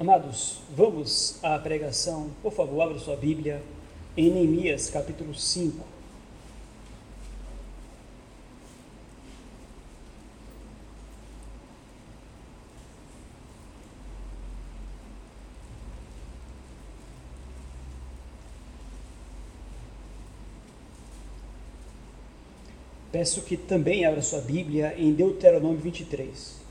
Amados, vamos à pregação. Por favor, abra sua Bíblia em Neemias, capítulo 5. Peço que também abra sua Bíblia em Deuteronômio 23.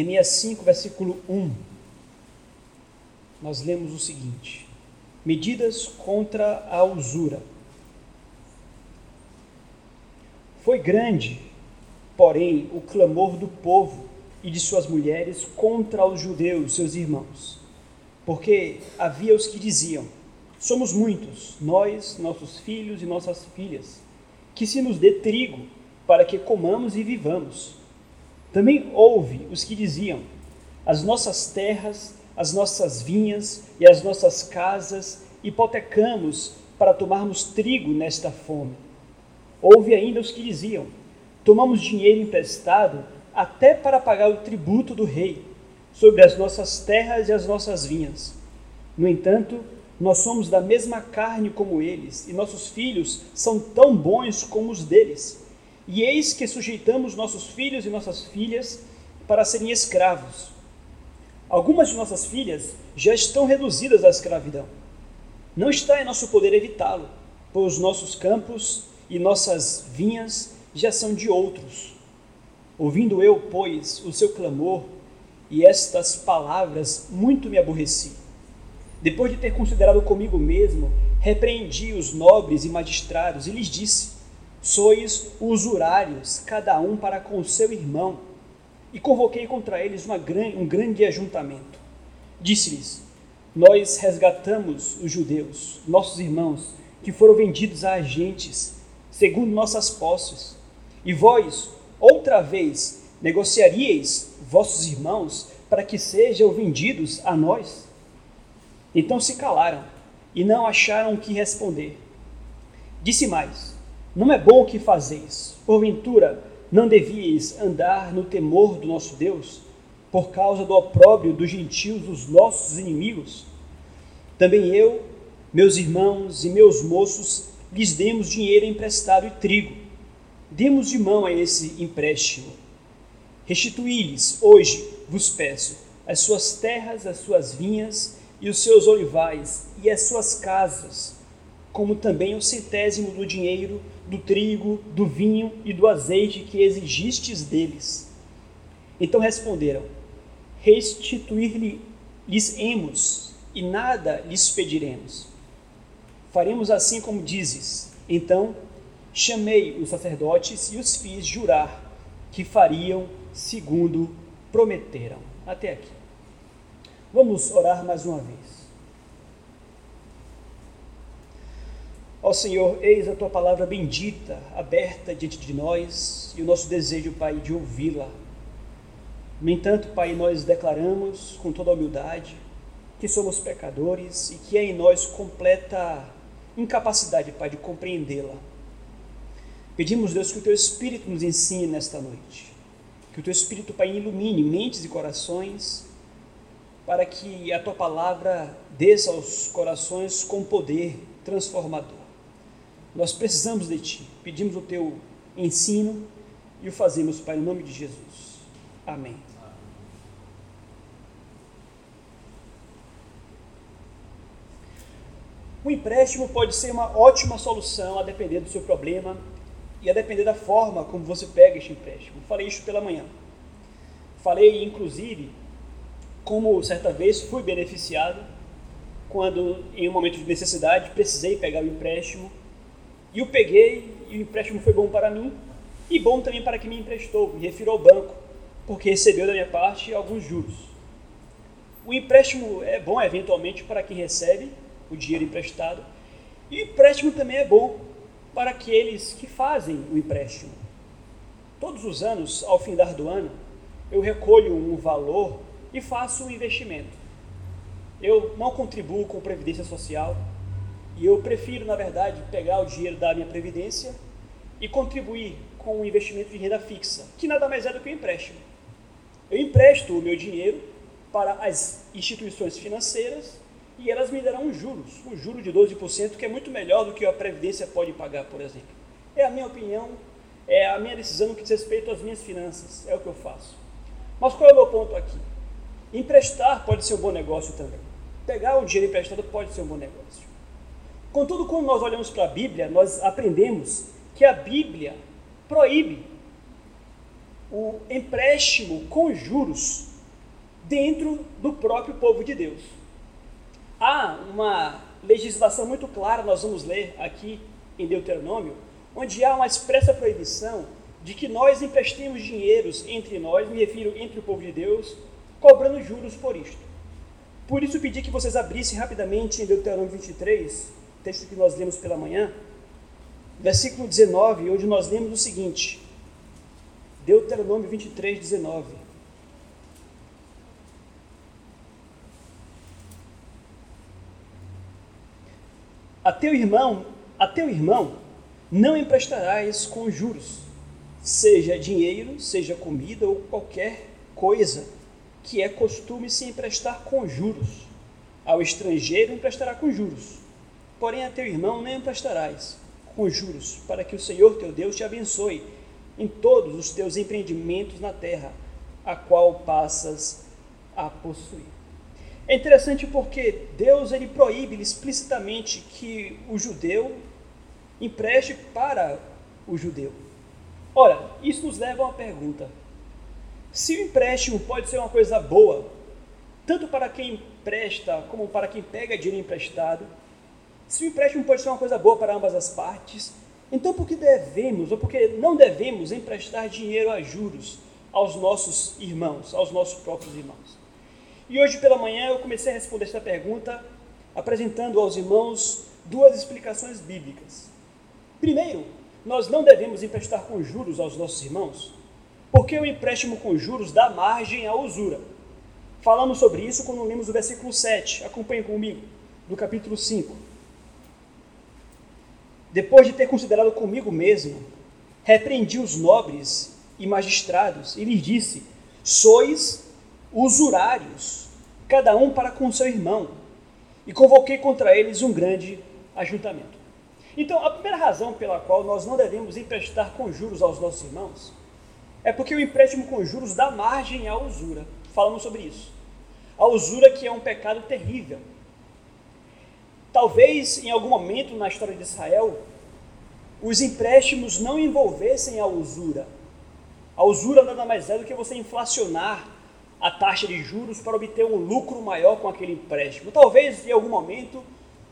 Neemias 5, versículo 1. Nós lemos o seguinte: Medidas contra a usura. Foi grande, porém, o clamor do povo e de suas mulheres contra os judeus, seus irmãos, porque havia os que diziam: Somos muitos, nós, nossos filhos e nossas filhas, que se nos dê trigo para que comamos e vivamos. Também houve os que diziam: As nossas terras, as nossas vinhas e as nossas casas hipotecamos para tomarmos trigo nesta fome. Houve ainda os que diziam: Tomamos dinheiro emprestado até para pagar o tributo do rei sobre as nossas terras e as nossas vinhas. No entanto, nós somos da mesma carne como eles, e nossos filhos são tão bons como os deles. E eis que sujeitamos nossos filhos e nossas filhas para serem escravos. Algumas de nossas filhas já estão reduzidas à escravidão. Não está em nosso poder evitá-lo, pois os nossos campos e nossas vinhas já são de outros. Ouvindo eu, pois, o seu clamor e estas palavras, muito me aborreci. Depois de ter considerado comigo mesmo, repreendi os nobres e magistrados e lhes disse: Sois usurários, cada um para com seu irmão. E convoquei contra eles uma, um grande ajuntamento. Disse-lhes: Nós resgatamos os judeus, nossos irmãos, que foram vendidos a agentes, segundo nossas posses. E vós, outra vez, negociaríeis vossos irmãos para que sejam vendidos a nós? Então se calaram e não acharam o que responder. Disse mais: não é bom o que fazeis. Porventura, não devíeis andar no temor do nosso Deus, por causa do opróbrio dos gentios, os nossos inimigos? Também eu, meus irmãos e meus moços, lhes demos dinheiro emprestado e trigo. Demos de mão a esse empréstimo. Restituí-lhes, hoje, vos peço, as suas terras, as suas vinhas e os seus olivais e as suas casas, como também o centésimo do dinheiro do trigo, do vinho e do azeite que exigistes deles. Então responderam: Restituir-lhes-emos, e nada lhes pediremos. Faremos assim como dizes. Então chamei os sacerdotes e os fiz jurar que fariam segundo prometeram. Até aqui. Vamos orar mais uma vez. Ó Senhor, eis a tua palavra bendita, aberta diante de nós, e o nosso desejo, Pai, de ouvi-la. No entanto, Pai, nós declaramos com toda humildade que somos pecadores e que é em nós completa incapacidade, Pai, de compreendê-la. Pedimos, Deus, que o teu Espírito nos ensine nesta noite. Que o teu Espírito, Pai, ilumine mentes e corações, para que a tua palavra desça aos corações com poder transformador. Nós precisamos de Ti, pedimos o Teu ensino e o fazemos, Pai, em nome de Jesus. Amém. O empréstimo pode ser uma ótima solução a depender do seu problema e a depender da forma como você pega este empréstimo. Falei isso pela manhã. Falei, inclusive, como certa vez fui beneficiado quando, em um momento de necessidade, precisei pegar o empréstimo e eu peguei, e o empréstimo foi bom para mim, e bom também para quem me emprestou, me refiro ao banco, porque recebeu da minha parte alguns juros. O empréstimo é bom eventualmente para quem recebe o dinheiro emprestado, e o empréstimo também é bom para aqueles que fazem o empréstimo. Todos os anos, ao findar do ano, eu recolho um valor e faço um investimento. Eu não contribuo com previdência social e eu prefiro, na verdade, pegar o dinheiro da minha previdência e contribuir com um investimento de renda fixa, que nada mais é do que um empréstimo. Eu empresto o meu dinheiro para as instituições financeiras e elas me darão juros, um juro de 12%, que é muito melhor do que a Previdência pode pagar, por exemplo. É a minha opinião, é a minha decisão no que diz respeito às minhas finanças, é o que eu faço. Mas qual é o meu ponto aqui? Emprestar pode ser um bom negócio também. Pegar o dinheiro emprestado pode ser um bom negócio. Contudo, quando nós olhamos para a Bíblia, nós aprendemos que a Bíblia proíbe o empréstimo com juros dentro do próprio povo de Deus. Há uma legislação muito clara, nós vamos ler aqui em Deuteronômio, onde há uma expressa proibição de que nós emprestemos dinheiros entre nós, me refiro entre o povo de Deus, cobrando juros por isto. Por isso pedi que vocês abrissem rapidamente em Deuteronômio 23, texto que nós lemos pela manhã, versículo 19, onde nós lemos o seguinte: Deuteronômio 23, 19. A teu irmão, a teu irmão não emprestarás com juros, seja dinheiro, seja comida ou qualquer coisa que é costume se emprestar com juros. Ao estrangeiro emprestará com juros, porém a teu irmão não emprestarás com juros, para que o Senhor teu Deus te abençoe em todos os teus empreendimentos na terra, a qual passas a possuir. É interessante porque Deus ele proíbe explicitamente que o judeu empreste para o judeu. Ora, isso nos leva a uma pergunta: se o empréstimo pode ser uma coisa boa, tanto para quem empresta como para quem pega dinheiro emprestado, se o empréstimo pode ser uma coisa boa para ambas as partes, então, por que devemos ou por que não devemos emprestar dinheiro a juros aos nossos irmãos, aos nossos próprios irmãos? E hoje pela manhã eu comecei a responder esta pergunta apresentando aos irmãos duas explicações bíblicas. Primeiro, nós não devemos emprestar com juros aos nossos irmãos, porque o empréstimo com juros dá margem à usura. Falamos sobre isso quando lemos o versículo 7. Acompanhe comigo, do capítulo 5. Depois de ter considerado comigo mesmo, repreendi os nobres e magistrados e lhes disse: Sois usurários, cada um para com seu irmão, e convoquei contra eles um grande ajuntamento. Então, a primeira razão pela qual nós não devemos emprestar com juros aos nossos irmãos é porque o empréstimo com juros dá margem à usura. Falamos sobre isso. A usura que é um pecado terrível, Talvez em algum momento na história de Israel, os empréstimos não envolvessem a usura. A usura nada mais é do que você inflacionar a taxa de juros para obter um lucro maior com aquele empréstimo. Talvez em algum momento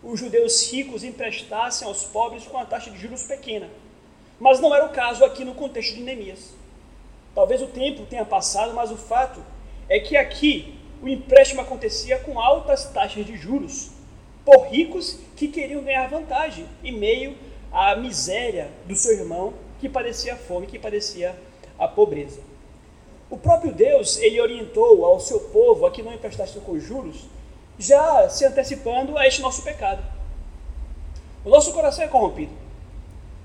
os judeus ricos emprestassem aos pobres com a taxa de juros pequena. Mas não era o caso aqui no contexto de Neemias. Talvez o tempo tenha passado, mas o fato é que aqui o empréstimo acontecia com altas taxas de juros por ricos que queriam ganhar vantagem em meio à miséria do seu irmão que padecia fome, que padecia a pobreza. O próprio Deus, ele orientou ao seu povo a que não emprestasse com juros, já se antecipando a este nosso pecado. O nosso coração é corrompido.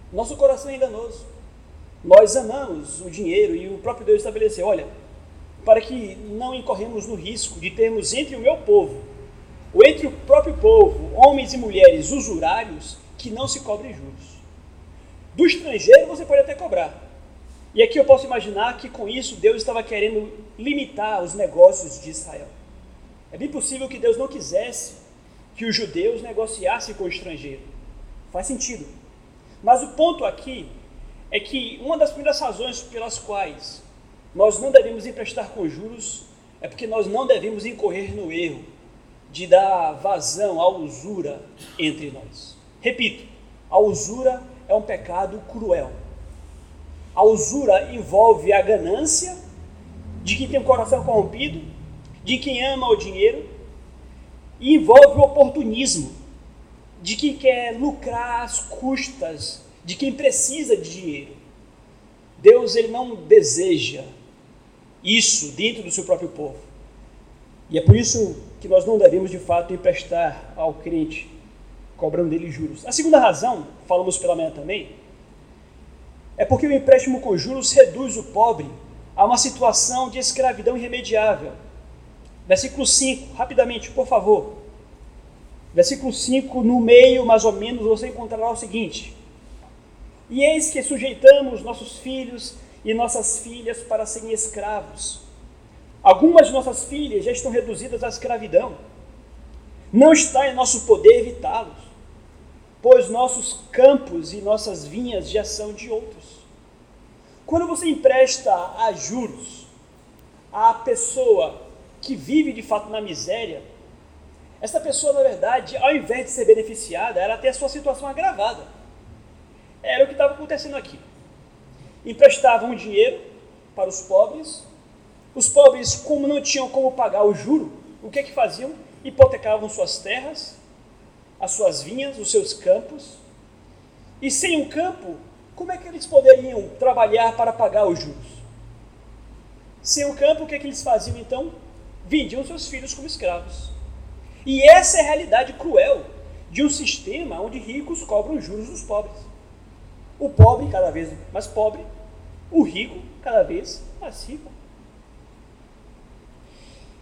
O nosso coração é enganoso. Nós amamos o dinheiro e o próprio Deus estabeleceu, olha, para que não incorremos no risco de termos entre o meu povo ou entre o próprio povo, homens e mulheres usurários, que não se cobrem juros. Do estrangeiro você pode até cobrar. E aqui eu posso imaginar que com isso Deus estava querendo limitar os negócios de Israel. É bem possível que Deus não quisesse que os judeus negociassem com o estrangeiro. Faz sentido. Mas o ponto aqui é que uma das primeiras razões pelas quais nós não devemos emprestar com juros é porque nós não devemos incorrer no erro de dar vazão à usura entre nós. Repito, a usura é um pecado cruel. A usura envolve a ganância de quem tem o coração corrompido, de quem ama o dinheiro, e envolve o oportunismo de quem quer lucrar às custas de quem precisa de dinheiro. Deus ele não deseja isso dentro do seu próprio povo. E é por isso que nós não devemos de fato emprestar ao crente, cobrando dele juros. A segunda razão, falamos pela manhã também, é porque o empréstimo com juros reduz o pobre a uma situação de escravidão irremediável. Versículo 5, rapidamente, por favor. Versículo 5, no meio, mais ou menos, você encontrará o seguinte: E eis que sujeitamos nossos filhos e nossas filhas para serem escravos. Algumas de nossas filhas já estão reduzidas à escravidão. Não está em nosso poder evitá-los, pois nossos campos e nossas vinhas já são de outros. Quando você empresta a juros à pessoa que vive de fato na miséria, essa pessoa, na verdade, ao invés de ser beneficiada, ela tem a sua situação agravada. Era o que estava acontecendo aqui. Emprestavam dinheiro para os pobres, os pobres, como não tinham como pagar o juro, o que é que faziam? Hipotecavam suas terras, as suas vinhas, os seus campos, e sem um campo, como é que eles poderiam trabalhar para pagar os juros? Sem o campo, o que é que eles faziam então? Vendiam seus filhos como escravos. E essa é a realidade cruel de um sistema onde ricos cobram juros dos pobres. O pobre cada vez mais pobre, o rico cada vez mais rico.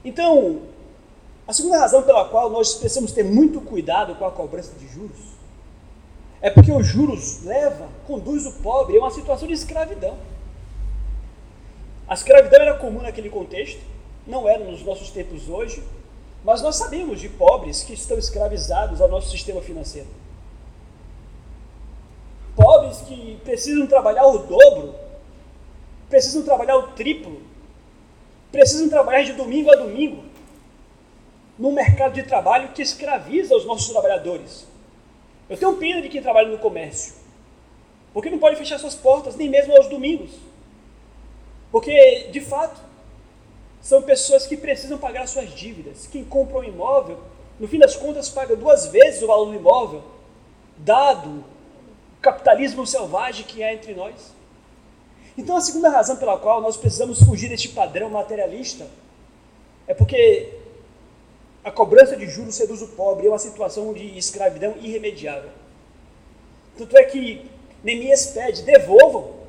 Então, a segunda razão pela qual nós precisamos ter muito cuidado com a cobrança de juros é porque os juros leva, conduz o pobre a uma situação de escravidão. A escravidão era comum naquele contexto, não era nos nossos tempos hoje, mas nós sabemos de pobres que estão escravizados ao nosso sistema financeiro. Pobres que precisam trabalhar o dobro, precisam trabalhar o triplo, precisam trabalhar de domingo a domingo, num mercado de trabalho que escraviza os nossos trabalhadores. Eu tenho pena de quem trabalha no comércio, porque não pode fechar suas portas nem mesmo aos domingos. Porque, de fato, são pessoas que precisam pagar suas dívidas. Quem compra um imóvel, no fim das contas, paga duas vezes o valor do imóvel, dado o capitalismo selvagem que há entre nós. Então, a segunda razão pela qual nós precisamos fugir deste padrão materialista é porque a cobrança de juros seduz o pobre, é uma situação de escravidão irremediável. Tanto é que Neemias pede: devolvam.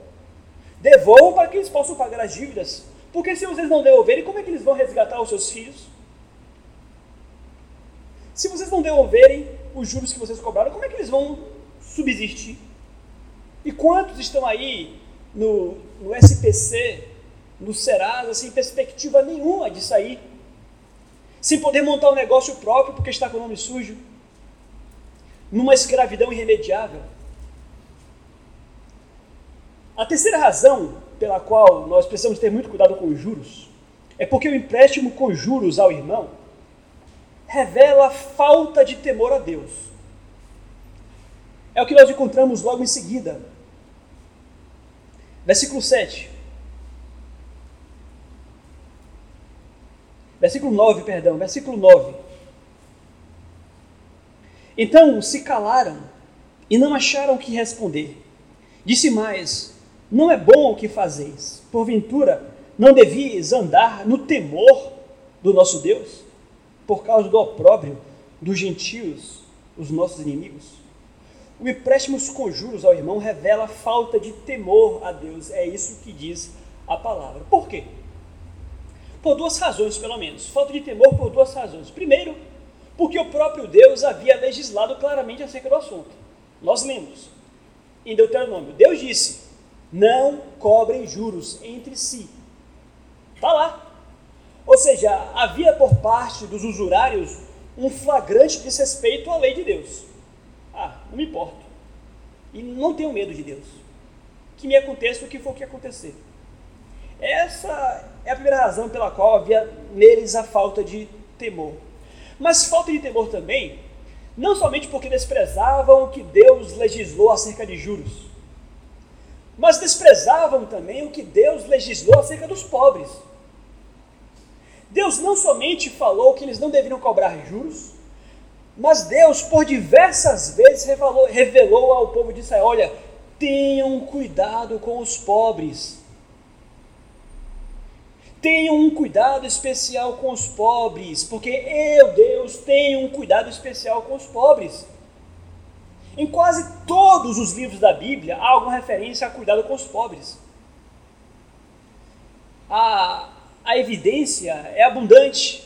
Devolvam para que eles possam pagar as dívidas. Porque se vocês não devolverem, como é que eles vão resgatar os seus filhos? Se vocês não devolverem os juros que vocês cobraram, como é que eles vão subsistir? E quantos estão aí no, no SPC, no Serasa, sem perspectiva nenhuma de sair sem poder montar um negócio próprio porque está com o nome sujo, numa escravidão irremediável. A terceira razão pela qual nós precisamos ter muito cuidado com os juros é porque o empréstimo com juros ao irmão revela falta de temor a Deus. É o que nós encontramos logo em seguida. Versículo 7. Versículo 9, perdão, versículo 9. Então se calaram e não acharam o que responder. Disse mais: Não é bom o que fazeis. Porventura, não devias andar no temor do nosso Deus, por causa do opróbrio dos gentios, os nossos inimigos? O empréstimo com juros ao irmão revela falta de temor a Deus. É isso que diz a palavra. Por quê? Por duas razões, pelo menos. Falta de temor por duas razões. Primeiro, porque o próprio Deus havia legislado claramente acerca do assunto. Nós lemos em Deuteronômio: Deus disse: não cobrem juros entre si. Está lá. Ou seja, havia por parte dos usurários um flagrante desrespeito à lei de Deus. Não me importo. E não tenho medo de Deus. Que me aconteça o que for que acontecer. Essa é a primeira razão pela qual havia neles a falta de temor. Mas falta de temor também, não somente porque desprezavam o que Deus legislou acerca de juros, mas desprezavam também o que Deus legislou acerca dos pobres. Deus não somente falou que eles não deveriam cobrar juros, mas Deus, por diversas vezes, revelou, revelou ao povo de Israel: olha, tenham cuidado com os pobres Tenham um cuidado especial com os pobres, porque eu, Deus, tenho um cuidado especial com os pobres. Em quase todos os livros da Bíblia há alguma referência a cuidado com os pobres. A, a evidência é abundante.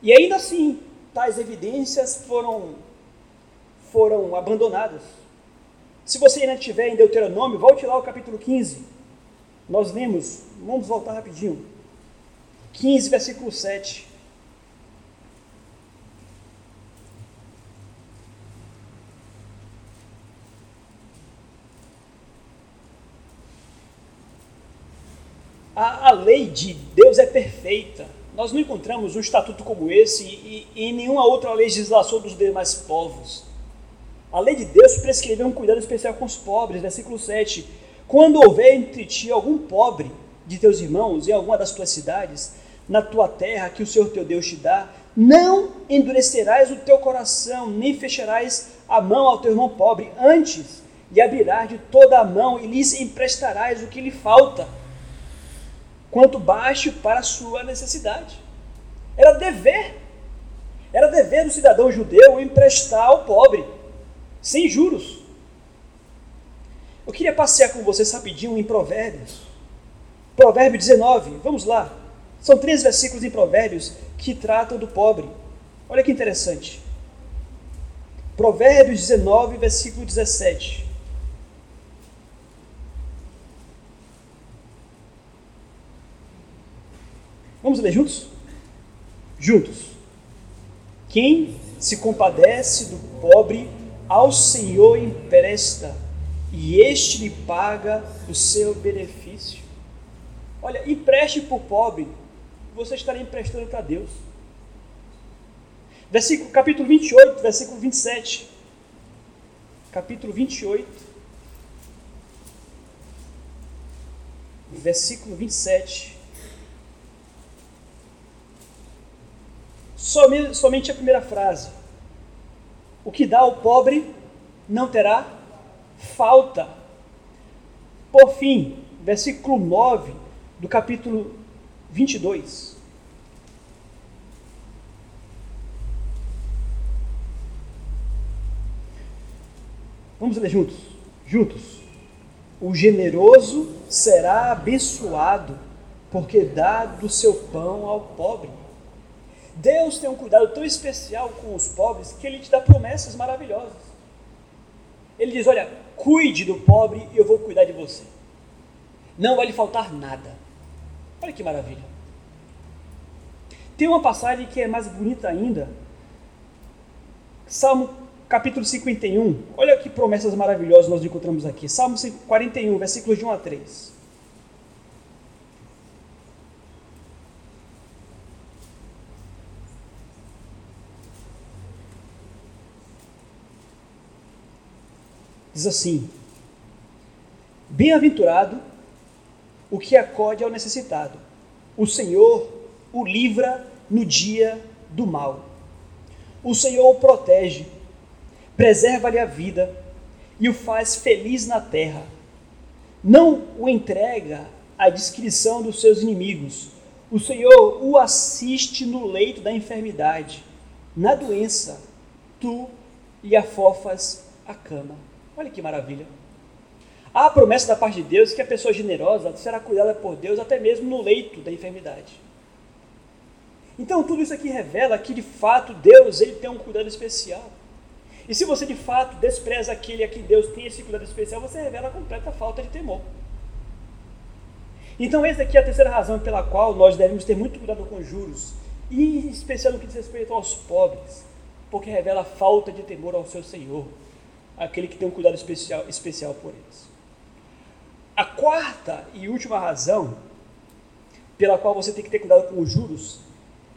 E ainda assim, tais evidências foram, foram abandonadas. Se você ainda estiver em Deuteronômio, volte lá ao capítulo 15. Nós lemos, vamos voltar rapidinho. 15, versículo 7. A, a lei de Deus é perfeita. Nós não encontramos um estatuto como esse e, e em nenhuma outra legislação dos demais povos. A lei de Deus prescreveu um cuidado especial com os pobres, versículo 7. Quando houver entre ti algum pobre de teus irmãos em alguma das tuas cidades, na tua terra que o Senhor teu Deus te dá, não endurecerás o teu coração, nem fecharás a mão ao teu irmão pobre, antes lhe abrirás de toda a mão e lhes emprestarás o que lhe falta quanto baixo para sua necessidade. Era dever. Era dever do cidadão judeu emprestar ao pobre, sem juros. Eu queria passear com vocês rapidinho em Provérbios. Provérbio 19, vamos lá. São três versículos em Provérbios que tratam do pobre. Olha que interessante. Provérbios 19, versículo 17. Vamos ler juntos? Juntos. Quem se compadece do pobre, ao Senhor empresta, e este lhe paga o seu benefício. Olha, empreste para o pobre, você estará emprestando para Deus. Versículo, capítulo 28, versículo 27. Capítulo 28, versículo 27. Somente, a primeira frase. O que dá ao pobre não terá falta. Por fim, versículo 9 do capítulo 22. Vamos ler juntos? Juntos. O generoso será abençoado, porque dá do seu pão ao pobre. Deus tem um cuidado tão especial com os pobres que ele te dá promessas maravilhosas. Ele diz: Olha, cuide do pobre e eu vou cuidar de você. Não vai lhe faltar nada. Olha que maravilha. Tem uma passagem que é mais bonita ainda. Salmo capítulo 51. Olha que promessas maravilhosas nós encontramos aqui. Salmo 41, versículos de 1 a 3. Diz assim: Bem-aventurado o que acode ao necessitado. O Senhor o livra no dia do mal. O Senhor o protege, preserva-lhe a vida e o faz feliz na terra. Não o entrega à descrição dos seus inimigos. O Senhor o assiste no leito da enfermidade, na doença, tu lhe afofas a cama. Olha que maravilha. Há a promessa da parte de Deus que a pessoa generosa será cuidada por Deus até mesmo no leito da enfermidade. Então tudo isso aqui revela que de fato Deus ele tem um cuidado especial. E se você de fato despreza aquele a quem Deus tem esse cuidado especial, você revela a completa falta de temor. Então essa aqui é a terceira razão pela qual nós devemos ter muito cuidado com juros, e em especial no que diz respeito aos pobres, porque revela a falta de temor ao seu Senhor aquele que tem um cuidado especial, especial por eles. A quarta e última razão pela qual você tem que ter cuidado com os juros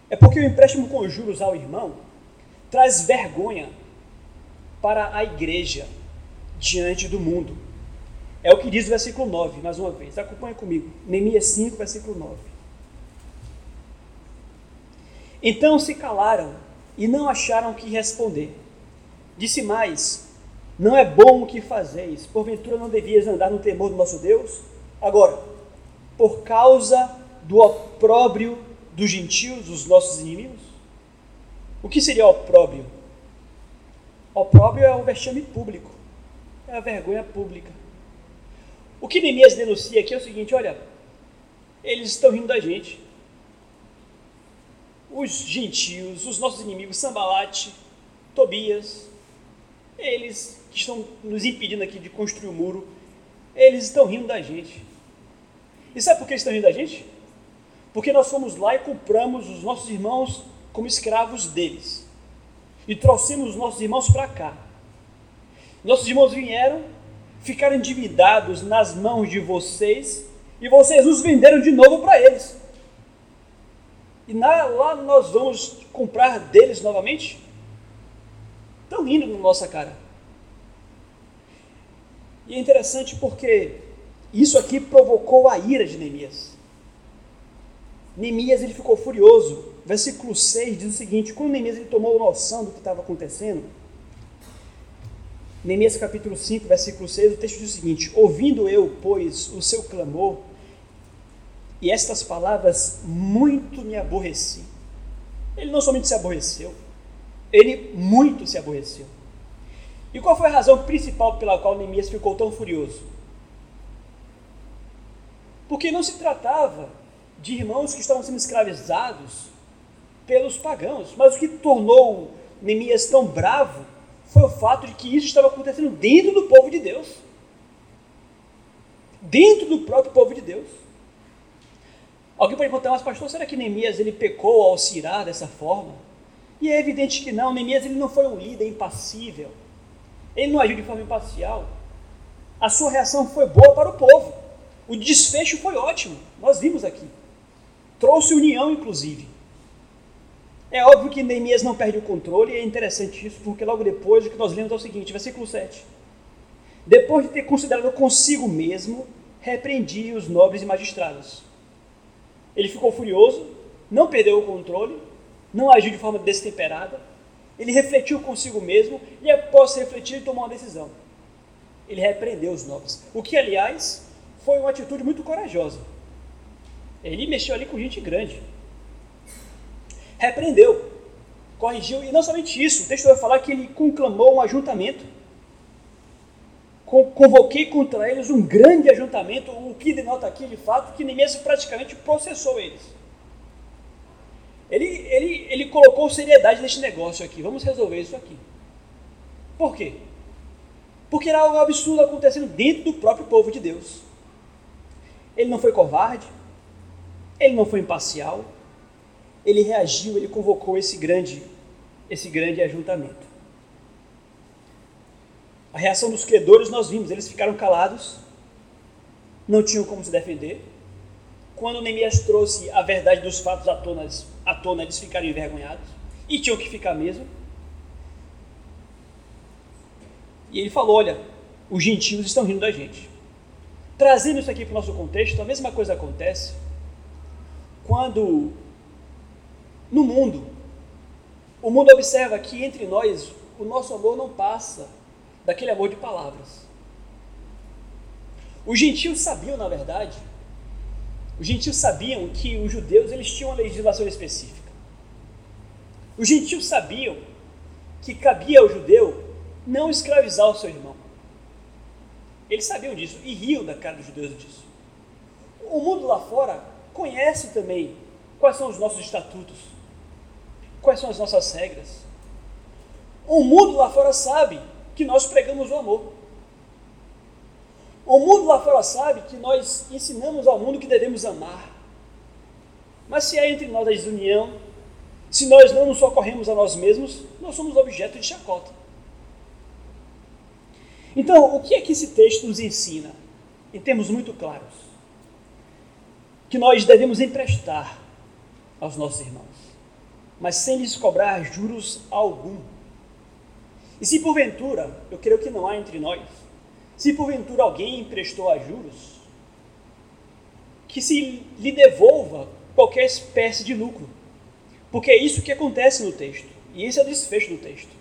é porque o empréstimo com juros ao irmão traz vergonha para a igreja diante do mundo. É o que diz o versículo 9, mais uma vez. Acompanhe comigo. Neemias 5, versículo 9. Então se calaram e não acharam que responder. Disse mais: não é bom o que fazeis, porventura não devias andar no temor do nosso Deus? Agora, por causa do opróbrio dos gentios, os nossos inimigos? O que seria opróbrio? Opróbrio é o vexame público, é a vergonha pública. O que Neemias denuncia aqui é o seguinte: olha, eles estão rindo da gente. Os gentios, os nossos inimigos, Sambalate, Tobias, eles que estão nos impedindo aqui de construir o muro, eles estão rindo da gente. E sabe por que eles estão rindo da gente? Porque nós fomos lá e compramos os nossos irmãos como escravos deles. E trouxemos os nossos irmãos para cá. Nossos irmãos vieram, ficaram endividados nas mãos de vocês e vocês nos venderam de novo para eles. E na, lá nós vamos comprar deles novamente? Estão rindo na nossa cara. E é interessante porque isso aqui provocou a ira de Neemias. Neemias ele ficou furioso. Versículo 6 diz o seguinte: quando Neemias ele tomou noção do que estava acontecendo, Neemias capítulo 5, versículo 6, o texto diz o seguinte: Ouvindo eu, pois, o seu clamor, e estas palavras muito me aborreci. Ele não somente se aborreceu, ele muito se aborreceu. E qual foi a razão principal pela qual Neemias ficou tão furioso? Porque não se tratava de irmãos que estavam sendo escravizados pelos pagãos. Mas o que tornou Neemias tão bravo foi o fato de que isso estava acontecendo dentro do povo de Deus. Dentro do próprio povo de Deus. Alguém pode perguntar, mas pastor, será que Neemias ele pecou ao se irar dessa forma? E é evidente que não, Neemias ele não foi um líder impassível. Ele não agiu de forma imparcial. A sua reação foi boa para o povo. O desfecho foi ótimo. Nós vimos aqui. Trouxe união, inclusive. É óbvio que Neemias não perde o controle, e é interessante isso, porque logo depois o que nós lemos é o seguinte, versículo 7. Depois de ter considerado consigo mesmo, repreendi os nobres e magistrados. Ele ficou furioso, não perdeu o controle, não agiu de forma destemperada, ele refletiu consigo mesmo e após refletir tomou uma decisão. Ele repreendeu os nobres. O que, aliás, foi uma atitude muito corajosa. Ele mexeu ali com gente grande. Repreendeu, corrigiu, e não somente isso, o texto vai falar que ele conclamou um ajuntamento. Convoquei contra eles um grande ajuntamento, o que denota aqui de fato que Neemias praticamente processou eles. Ele, ele, ele colocou seriedade neste negócio aqui, vamos resolver isso aqui. Por quê? Porque era algo absurdo acontecendo dentro do próprio povo de Deus. Ele não foi covarde, ele não foi imparcial, ele reagiu, ele convocou esse grande, esse grande ajuntamento. A reação dos credores nós vimos, eles ficaram calados, não tinham como se defender. Quando Neemias trouxe a verdade dos fatos à tona, à tona eles ficaram envergonhados e tinham que ficar mesmo. E ele falou: Olha, os gentios estão rindo da gente. Trazendo isso aqui para o nosso contexto, a mesma coisa acontece quando no mundo, o mundo observa que entre nós o nosso amor não passa daquele amor de palavras. Os gentios sabiam, na verdade, os gentios sabiam que os judeus eles tinham uma legislação específica. Os gentios sabiam que cabia ao judeu não escravizar o seu irmão. Eles sabiam disso e riam da cara dos judeus disso. O mundo lá fora conhece também quais são os nossos estatutos, quais são as nossas regras. O mundo lá fora sabe que nós pregamos o amor. O mundo lá fora sabe que nós ensinamos ao mundo que devemos amar. Mas se há entre nós a desunião, se nós não nos socorremos a nós mesmos, nós somos objeto de chacota. Então, o que é que esse texto nos ensina? Em termos muito claros que nós devemos emprestar aos nossos irmãos, mas sem lhes cobrar juros algum. E se porventura, eu creio que não há entre nós, se porventura alguém emprestou a juros, que se lhe devolva qualquer espécie de lucro, porque é isso que acontece no texto, e esse é o desfecho do texto.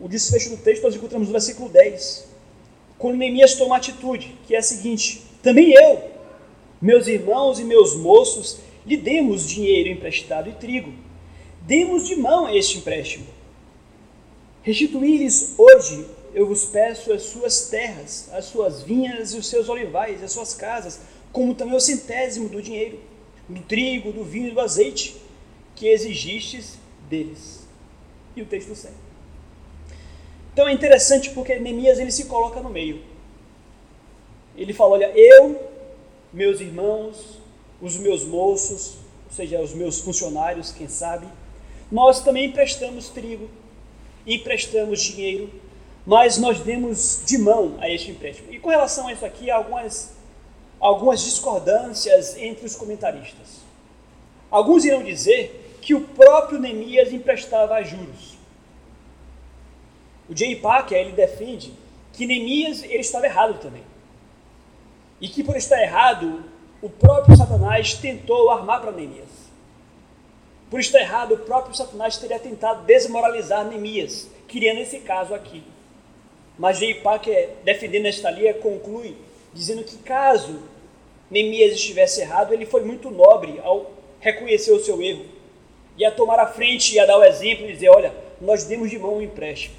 O desfecho do texto nós encontramos no versículo 10, quando Neemias toma atitude, que é a seguinte: também eu, Meus irmãos e meus moços, lhe demos dinheiro emprestado e trigo. Demos de mão este empréstimo. Restituí-lhes hoje, eu vos peço, as suas terras, as suas vinhas e os seus olivais, as suas casas, como também o centésimo do dinheiro, do trigo, do vinho e do azeite, que exigistes deles. E o texto segue. Então é interessante porque Neemias ele se coloca no meio. Ele fala: Olha, eu, meus irmãos, os meus moços, ou seja, os meus funcionários, quem sabe, nós também emprestamos trigo, emprestamos dinheiro, mas nós demos de mão a este empréstimo. E com relação a isso aqui, há algumas, algumas discordâncias entre os comentaristas. Alguns irão dizer que o próprio Neemias emprestava juros. O Jay Packer ele defende que Neemias ele estava errado também. E que por estar errado, o próprio Satanás tentou armar para Neemias. Por estar errado, o próprio Satanás teria tentado desmoralizar Neemias, criando esse caso aqui. Mas Jay Packer, defendendo esta linha, conclui dizendo que caso Neemias estivesse errado, ele foi muito nobre ao reconhecer o seu erro e a tomar a frente e a dar o exemplo e dizer: olha, nós demos de mão um empréstimo.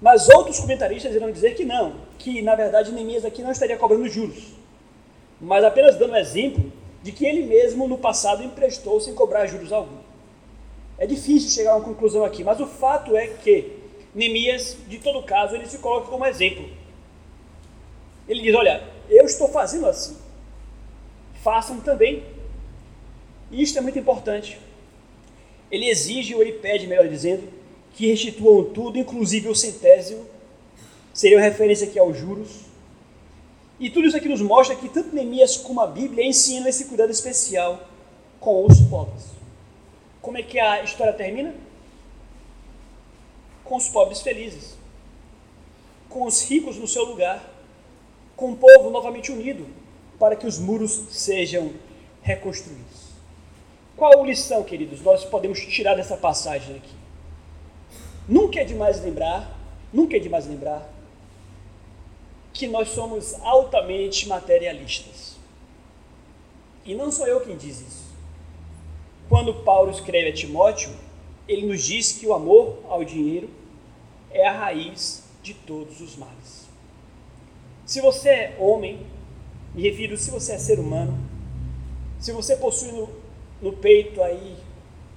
Mas outros comentaristas irão dizer que não, que na verdade Neemias aqui não estaria cobrando juros, mas apenas dando exemplo de que ele mesmo no passado emprestou sem cobrar juros algum. É difícil chegar a uma conclusão aqui, mas o fato é que Neemias, de todo caso, ele se coloca como exemplo. Ele diz: Olha, eu estou fazendo assim, façam também. E isto é muito importante. Ele exige, ou ele pede, melhor dizendo, que restituam tudo, inclusive o centésimo, seria uma referência aqui aos juros. E tudo isso aqui nos mostra que tanto Neemias como a Bíblia ensinam esse cuidado especial com os pobres. Como é que a história termina? Com os pobres felizes, com os ricos no seu lugar, com o povo novamente unido, para que os muros sejam reconstruídos. Qual lição, queridos, nós podemos tirar dessa passagem aqui? Nunca é demais lembrar, nunca é demais lembrar que nós somos altamente materialistas. E não sou eu quem diz isso. Quando Paulo escreve a Timóteo, ele nos diz que o amor ao dinheiro é a raiz de todos os males. Se você é homem, me refiro se você é ser humano, se você possui no, no peito aí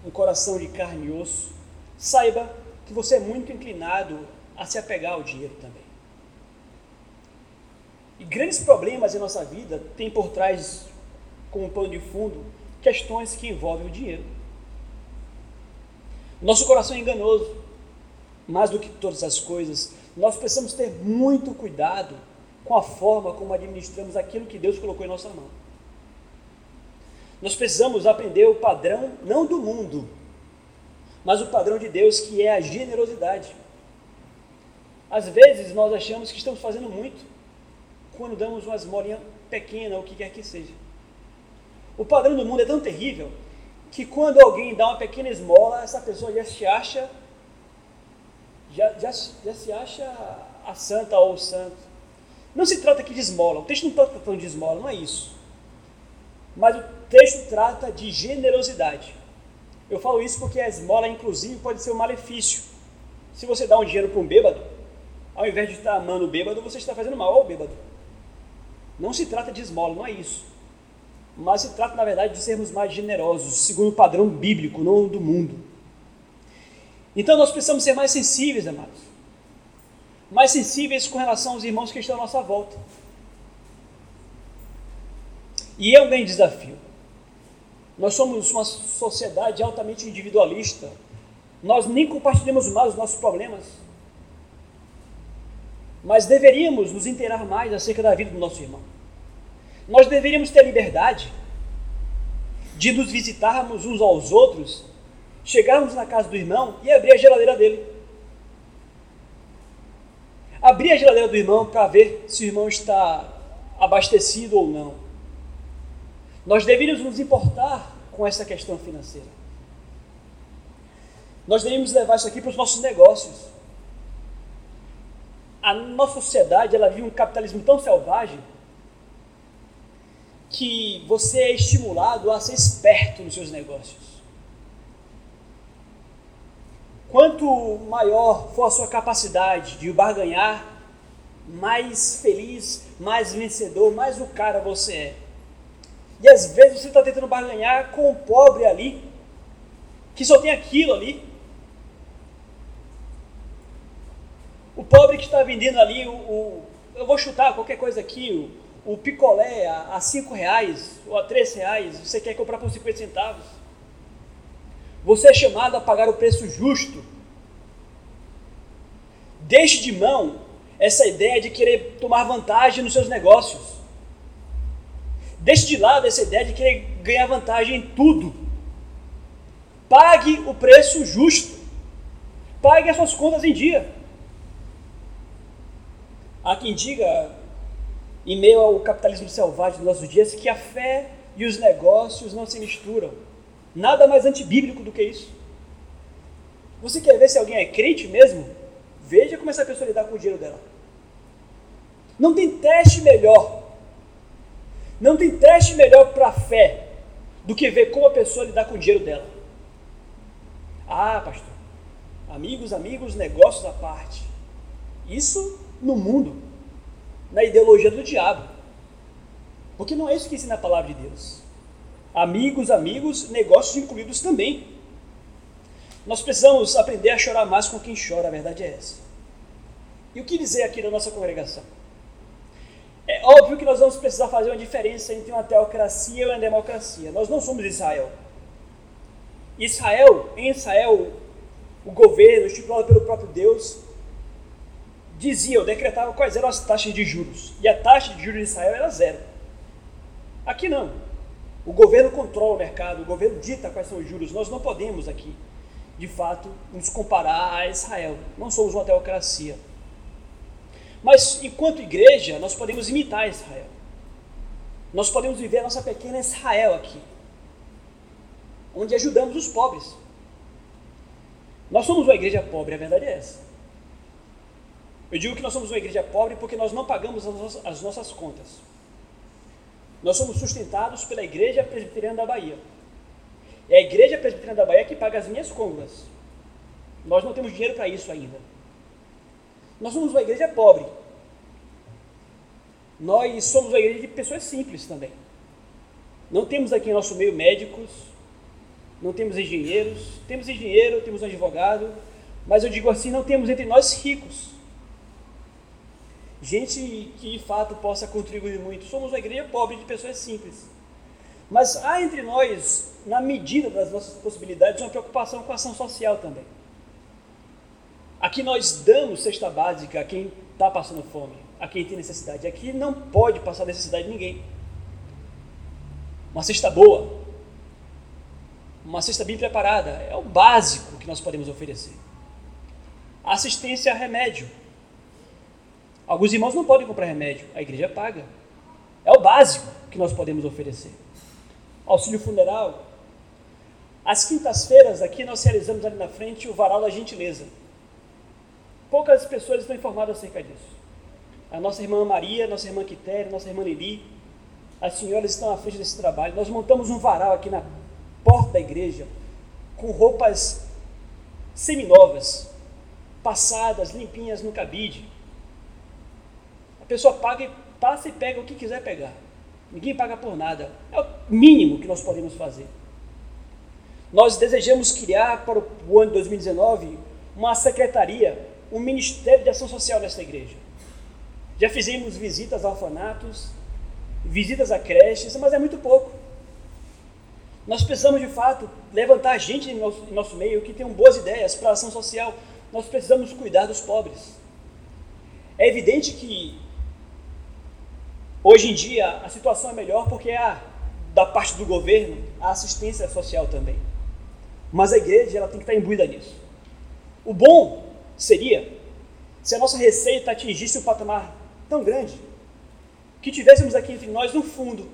um coração de carne e osso, saiba que você é muito inclinado a se apegar ao dinheiro também. E grandes problemas em nossa vida têm por trás, como pano de fundo, questões que envolvem o dinheiro. Nosso coração é enganoso, mais do que todas as coisas. Nós precisamos ter muito cuidado com a forma como administramos aquilo que Deus colocou em nossa mão. Nós precisamos aprender o padrão, não do mundo, mas o padrão de Deus que é a generosidade. Às vezes nós achamos que estamos fazendo muito quando damos uma esmolinha pequena ou o que quer que seja. O padrão do mundo é tão terrível que quando alguém dá uma pequena esmola, essa pessoa já se acha já, já, já se acha a santa ou o santo. Não se trata aqui de esmola, o texto não está tratando de esmola, não é isso. Mas o texto trata de generosidade. Eu falo isso porque a esmola, inclusive, pode ser um malefício. Se você dá um dinheiro para um bêbado, ao invés de estar amando o bêbado, você está fazendo mal ao bêbado. Não se trata de esmola, não é isso. Mas se trata, na verdade, de sermos mais generosos, segundo o padrão bíblico, não do mundo. Então nós precisamos ser mais sensíveis, amados. Mais sensíveis com relação aos irmãos que estão à nossa volta. E é um grande desafio. Nós somos uma sociedade altamente individualista. Nós nem compartilhamos mais os nossos problemas. Mas deveríamos nos inteirar mais acerca da vida do nosso irmão. Nós deveríamos ter a liberdade de nos visitarmos uns aos outros, chegarmos na casa do irmão e abrir a geladeira dele. Abrir a geladeira do irmão para ver se o irmão está abastecido ou não nós deveríamos nos importar com essa questão financeira. Nós deveríamos levar isso aqui para os nossos negócios. A nossa sociedade ela vive um capitalismo tão selvagem que você é estimulado a ser esperto nos seus negócios. Quanto maior for a sua capacidade de barganhar, mais feliz, mais vencedor, mais o cara você é. E às vezes você está tentando barganhar com o pobre ali, que só tem aquilo ali. O pobre que está vendendo ali, o, o, eu vou chutar qualquer coisa aqui, o, o picolé a, a cinco reais ou a três reais, você quer comprar por 50 centavos. Você é chamado a pagar o preço justo. Deixe de mão essa ideia de querer tomar vantagem nos seus negócios. Deixe de lado essa ideia de querer ganhar vantagem em tudo. Pague o preço justo. Pague as suas contas em dia. Há quem diga, em meio ao capitalismo selvagem dos nossos dias, que a fé e os negócios não se misturam. Nada mais antibíblico do que isso. Você quer ver se alguém é crente mesmo? Veja como essa pessoa lidar com o dinheiro dela. Não tem teste melhor. Não tem teste melhor para a fé do que ver como a pessoa lidar com o dinheiro dela. Ah, pastor. Amigos, amigos, negócios à parte. Isso no mundo, na ideologia do diabo. Porque não é isso que ensina a palavra de Deus. Amigos, amigos, negócios incluídos também. Nós precisamos aprender a chorar mais com quem chora, a verdade é essa. E o que dizer aqui da nossa congregação? É óbvio que nós vamos precisar fazer uma diferença entre uma teocracia e uma democracia. Nós não somos Israel. Israel, em Israel, o governo estipulado pelo próprio Deus dizia ou decretava quais eram as taxas de juros. E a taxa de juros de Israel era zero. Aqui não. O governo controla o mercado, o governo dita quais são os juros. Nós não podemos aqui, de fato, nos comparar a Israel. Não somos uma teocracia. Mas, enquanto igreja, nós podemos imitar Israel. Nós podemos viver a nossa pequena Israel aqui, onde ajudamos os pobres. Nós somos uma igreja pobre, a verdade é essa. Eu digo que nós somos uma igreja pobre porque nós não pagamos as nossas contas. Nós somos sustentados pela Igreja Presbiteriana da Bahia. É a Igreja Presbiteriana da Bahia que paga as minhas contas. Nós não temos dinheiro para isso ainda. Nós somos uma igreja pobre. Nós somos uma igreja de pessoas simples também. Não temos aqui em nosso meio médicos, não temos engenheiros, temos engenheiro, temos um advogado, mas eu digo assim, não temos entre nós ricos. Gente que de fato possa contribuir muito. Somos uma igreja pobre de pessoas simples. Mas há entre nós, na medida das nossas possibilidades, uma preocupação com a ação social também. Aqui nós damos cesta básica a quem está passando fome, a quem tem necessidade. Aqui não pode passar necessidade de ninguém. Uma cesta boa, uma cesta bem preparada, é o básico que nós podemos oferecer. Assistência a remédio. Alguns irmãos não podem comprar remédio, a igreja paga. É o básico que nós podemos oferecer. Auxílio funeral. Às quintas-feiras aqui nós realizamos ali na frente o varal da gentileza. Poucas pessoas estão informadas acerca disso. A nossa irmã Maria, nossa irmã Quitéria, nossa irmã Lili, as senhoras estão à frente desse trabalho. Nós montamos um varal aqui na porta da igreja com roupas seminovas, passadas, limpinhas no cabide. Pessoa paga e passa e pega o que quiser pegar. Ninguém paga por nada. É o mínimo que nós podemos fazer. Nós desejamos criar para o ano de 2019 uma secretaria um ministério de ação social nesta igreja. Já fizemos visitas a orfanatos, visitas a creches, mas é muito pouco. Nós precisamos, de fato, levantar gente em nosso, em nosso meio que tenham boas ideias para a ação social. Nós precisamos cuidar dos pobres. É evidente que hoje em dia a situação é melhor porque há, da parte do governo, a assistência social também. Mas a igreja ela tem que estar imbuída nisso. O bom seria se a nossa receita atingisse um patamar tão grande que tivéssemos aqui entre nós um fundo.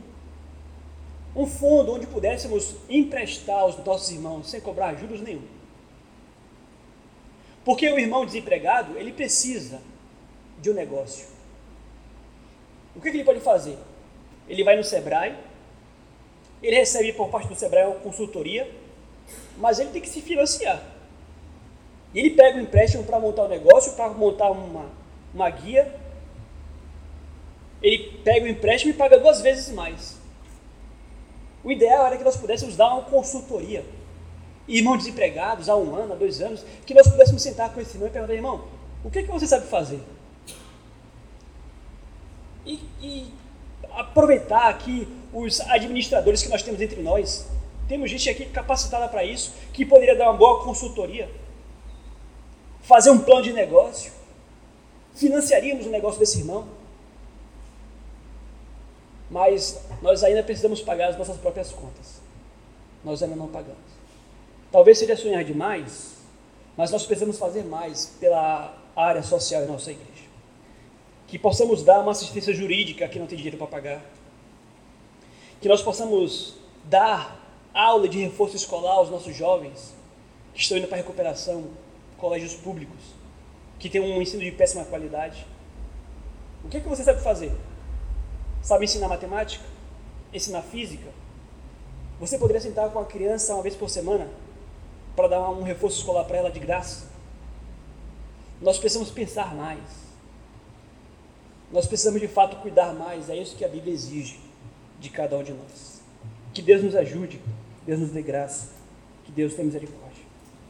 Um fundo onde pudéssemos emprestar aos nossos irmãos sem cobrar juros nenhum. Porque o irmão desempregado, ele precisa de um negócio. O que, que ele pode fazer? Ele vai no Sebrae, ele recebe por parte do Sebrae uma consultoria, mas ele tem que se financiar. Ele pega um empréstimo para montar um negócio, para montar uma, uma guia. Ele pega o empréstimo e paga duas vezes mais. O ideal era que nós pudéssemos dar uma consultoria. Irmãos desempregados há um ano, há dois anos, que nós pudéssemos sentar com esse irmão e perguntar, irmão, o que, é que você sabe fazer? E, e aproveitar aqui os administradores que nós temos entre nós. Temos gente aqui capacitada para isso, que poderia dar uma boa consultoria, fazer um plano de negócio, financiaríamos o negócio desse irmão. Mas nós ainda precisamos pagar as nossas próprias contas. Nós ainda não pagamos. Talvez seja sonhar demais, mas nós precisamos fazer mais pela área social em nossa igreja. Que possamos dar uma assistência jurídica que não tem dinheiro para pagar. Que nós possamos dar aula de reforço escolar aos nossos jovens que estão indo para a recuperação, colégios públicos, que têm um ensino de péssima qualidade. O que, é que você sabe fazer? Sabe ensinar matemática? Ensinar física? Você poderia sentar com a criança uma vez por semana para dar um reforço escolar para ela de graça? Nós precisamos pensar mais. Nós precisamos de fato cuidar mais. É isso que a Bíblia exige de cada um de nós. Que Deus nos ajude, Deus nos dê graça, que Deus tenha misericórdia.